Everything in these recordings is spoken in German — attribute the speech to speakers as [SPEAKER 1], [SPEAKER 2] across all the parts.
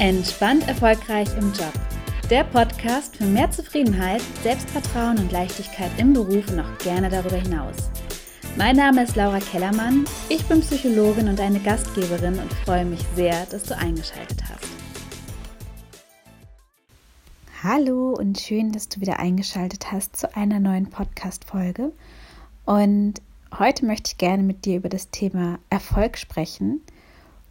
[SPEAKER 1] Entspannt erfolgreich im Job. Der Podcast für mehr Zufriedenheit, Selbstvertrauen und Leichtigkeit im Beruf und auch gerne darüber hinaus. Mein Name ist Laura Kellermann, ich bin Psychologin und eine Gastgeberin und freue mich sehr, dass du eingeschaltet hast. Hallo und schön, dass du wieder eingeschaltet hast zu einer neuen Podcast-Folge. Und heute möchte ich gerne mit dir über das Thema Erfolg sprechen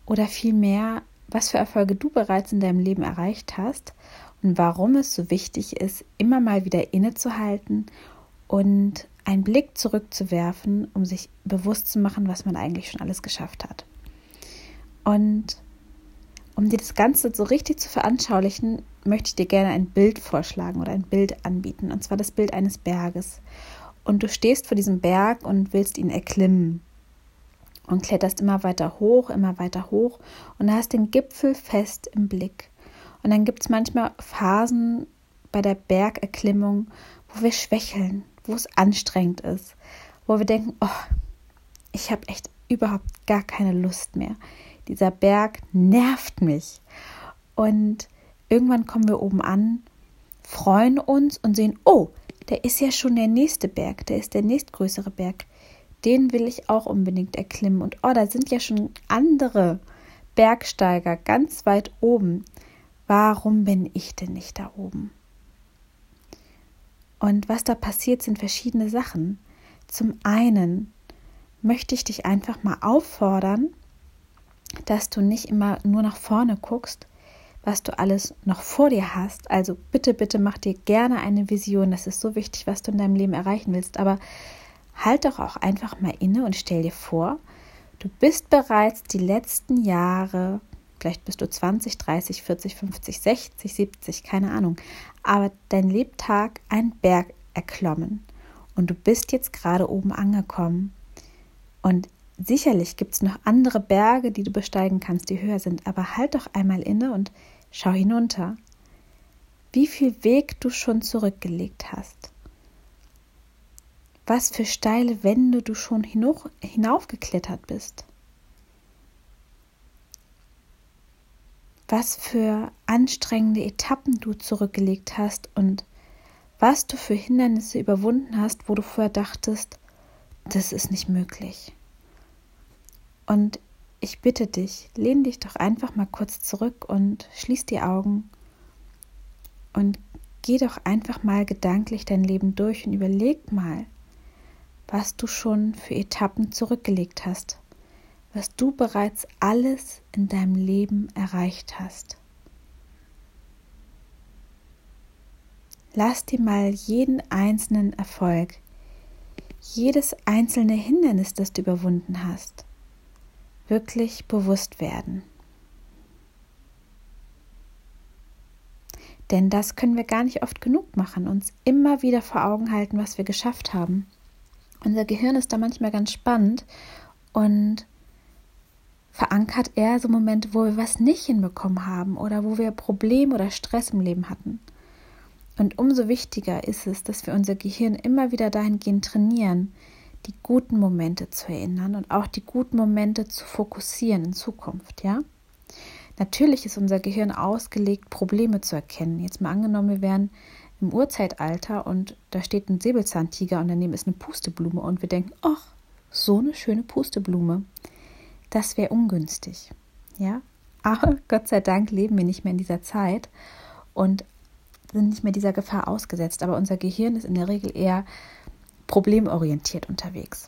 [SPEAKER 1] oder vielmehr was für Erfolge du bereits in deinem Leben erreicht hast und warum es so wichtig ist, immer mal wieder innezuhalten und einen Blick zurückzuwerfen, um sich bewusst zu machen, was man eigentlich schon alles geschafft hat. Und um dir das Ganze so richtig zu veranschaulichen, möchte ich dir gerne ein Bild vorschlagen oder ein Bild anbieten, und zwar das Bild eines Berges. Und du stehst vor diesem Berg und willst ihn erklimmen und kletterst immer weiter hoch, immer weiter hoch und hast den Gipfel fest im Blick. Und dann gibt es manchmal Phasen bei der Bergerklimmung, wo wir schwächeln, wo es anstrengend ist, wo wir denken, oh, ich habe echt überhaupt gar keine Lust mehr. Dieser Berg nervt mich. Und irgendwann kommen wir oben an, freuen uns und sehen, oh, der ist ja schon der nächste Berg, der ist der nächstgrößere Berg den will ich auch unbedingt erklimmen. Und oh, da sind ja schon andere Bergsteiger ganz weit oben. Warum bin ich denn nicht da oben? Und was da passiert, sind verschiedene Sachen. Zum einen möchte ich dich einfach mal auffordern, dass du nicht immer nur nach vorne guckst, was du alles noch vor dir hast. Also bitte, bitte mach dir gerne eine Vision. Das ist so wichtig, was du in deinem Leben erreichen willst. Aber halt doch auch einfach mal inne und stell dir vor, du bist bereits die letzten Jahre, vielleicht bist du 20, 30, 40, 50, 60, 70, keine Ahnung, aber dein Lebtag ein Berg erklommen. Und du bist jetzt gerade oben angekommen. Und sicherlich gibt es noch andere Berge, die du besteigen kannst, die höher sind, aber halt doch einmal inne und schau hinunter, wie viel Weg du schon zurückgelegt hast was für steile Wände du schon hinaufgeklettert bist. Was für anstrengende Etappen du zurückgelegt hast und was du für Hindernisse überwunden hast, wo du vorher dachtest, das ist nicht möglich. Und ich bitte dich, lehn dich doch einfach mal kurz zurück und schließ die Augen und geh doch einfach mal gedanklich dein Leben durch und überleg mal, was du schon für Etappen zurückgelegt hast, was du bereits alles in deinem Leben erreicht hast. Lass dir mal jeden einzelnen Erfolg, jedes einzelne Hindernis, das du überwunden hast, wirklich bewusst werden. Denn das können wir gar nicht oft genug machen, uns immer wieder vor Augen halten, was wir geschafft haben. Unser Gehirn ist da manchmal ganz spannend und verankert eher so Momente, wo wir was nicht hinbekommen haben oder wo wir Probleme oder Stress im Leben hatten. Und umso wichtiger ist es, dass wir unser Gehirn immer wieder dahingehend trainieren, die guten Momente zu erinnern und auch die guten Momente zu fokussieren in Zukunft, ja? Natürlich ist unser Gehirn ausgelegt, Probleme zu erkennen. Jetzt mal angenommen, wir wären im Urzeitalter und da steht ein Säbelzahntiger und daneben ist eine Pusteblume und wir denken, ach, so eine schöne Pusteblume. Das wäre ungünstig. Ja, aber Gott sei Dank leben wir nicht mehr in dieser Zeit und sind nicht mehr dieser Gefahr ausgesetzt. Aber unser Gehirn ist in der Regel eher problemorientiert unterwegs.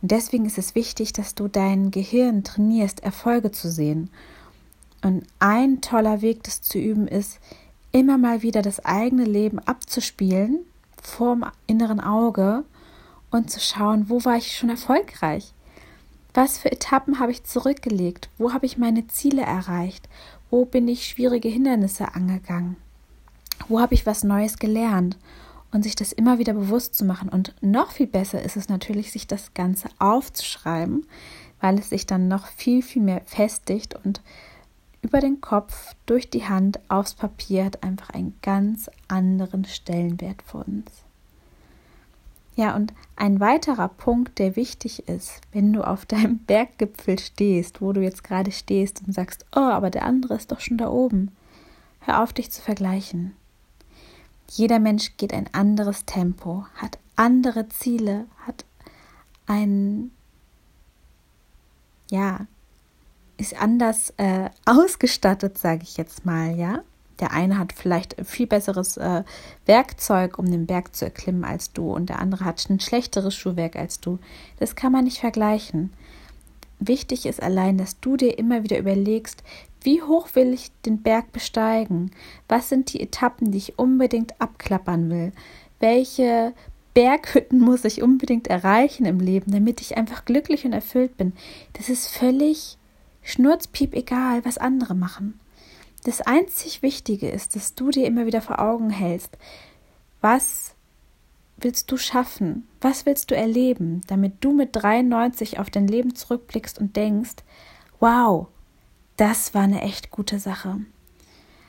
[SPEAKER 1] Und deswegen ist es wichtig, dass du dein Gehirn trainierst, Erfolge zu sehen. Und ein toller Weg, das zu üben, ist, immer mal wieder das eigene Leben abzuspielen vorm inneren Auge und zu schauen, wo war ich schon erfolgreich? Was für Etappen habe ich zurückgelegt? Wo habe ich meine Ziele erreicht? Wo bin ich schwierige Hindernisse angegangen? Wo habe ich was Neues gelernt? Und sich das immer wieder bewusst zu machen. Und noch viel besser ist es natürlich, sich das Ganze aufzuschreiben, weil es sich dann noch viel, viel mehr festigt und über den Kopf, durch die Hand, aufs Papier hat einfach einen ganz anderen Stellenwert für uns. Ja, und ein weiterer Punkt, der wichtig ist, wenn du auf deinem Berggipfel stehst, wo du jetzt gerade stehst und sagst, oh, aber der andere ist doch schon da oben. Hör auf, dich zu vergleichen. Jeder Mensch geht ein anderes Tempo, hat andere Ziele, hat ein, ja, ist anders äh, ausgestattet, sage ich jetzt mal, ja. Der eine hat vielleicht viel besseres äh, Werkzeug, um den Berg zu erklimmen als du, und der andere hat ein schlechteres Schuhwerk als du. Das kann man nicht vergleichen. Wichtig ist allein, dass du dir immer wieder überlegst, wie hoch will ich den Berg besteigen? Was sind die Etappen, die ich unbedingt abklappern will? Welche Berghütten muss ich unbedingt erreichen im Leben, damit ich einfach glücklich und erfüllt bin? Das ist völlig schnurzpiep egal, was andere machen. Das einzig Wichtige ist, dass du dir immer wieder vor Augen hältst, was willst du schaffen? Was willst du erleben, damit du mit 93 auf dein Leben zurückblickst und denkst, wow, das war eine echt gute Sache.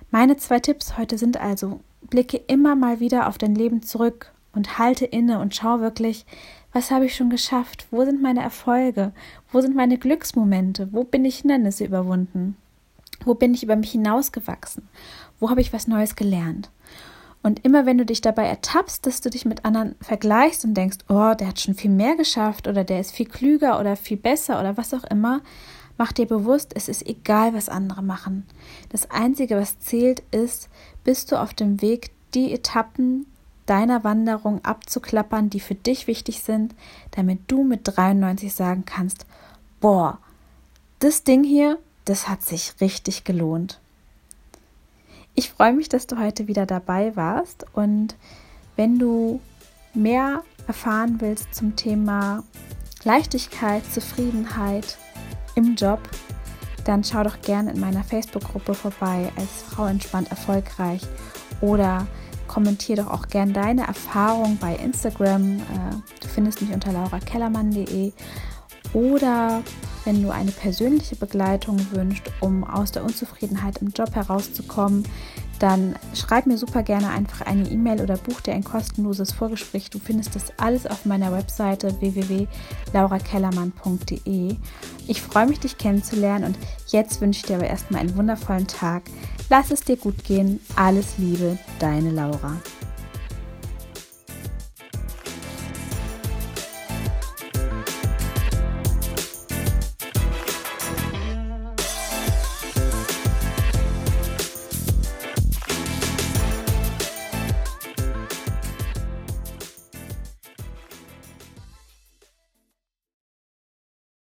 [SPEAKER 1] Meine zwei Tipps heute sind also, blicke immer mal wieder auf dein Leben zurück und halte inne und schau wirklich, was habe ich schon geschafft? Wo sind meine Erfolge? Wo sind meine Glücksmomente? Wo bin ich Hindernisse überwunden? Wo bin ich über mich hinausgewachsen? Wo habe ich was Neues gelernt? Und immer wenn du dich dabei ertappst, dass du dich mit anderen vergleichst und denkst, oh, der hat schon viel mehr geschafft oder der ist viel klüger oder viel besser oder was auch immer, mach dir bewusst, es ist egal, was andere machen. Das Einzige, was zählt, ist, bist du auf dem Weg, die Etappen deiner Wanderung abzuklappern, die für dich wichtig sind, damit du mit 93 sagen kannst, boah, das Ding hier, das hat sich richtig gelohnt. Ich freue mich, dass du heute wieder dabei warst und wenn du mehr erfahren willst zum Thema Leichtigkeit, Zufriedenheit im Job, dann schau doch gerne in meiner Facebook-Gruppe vorbei als Frau entspannt erfolgreich oder kommentiere doch auch gerne deine Erfahrung bei Instagram. Äh, du findest mich unter laurakellermann.de oder wenn du eine persönliche Begleitung wünschst, um aus der Unzufriedenheit im Job herauszukommen, dann schreib mir super gerne einfach eine E-Mail oder buch dir ein kostenloses Vorgespräch. Du findest das alles auf meiner Webseite www.laurakellermann.de. Ich freue mich, dich kennenzulernen und jetzt wünsche ich dir aber erstmal einen wundervollen Tag. Lass es dir gut gehen. Alles Liebe, deine Laura.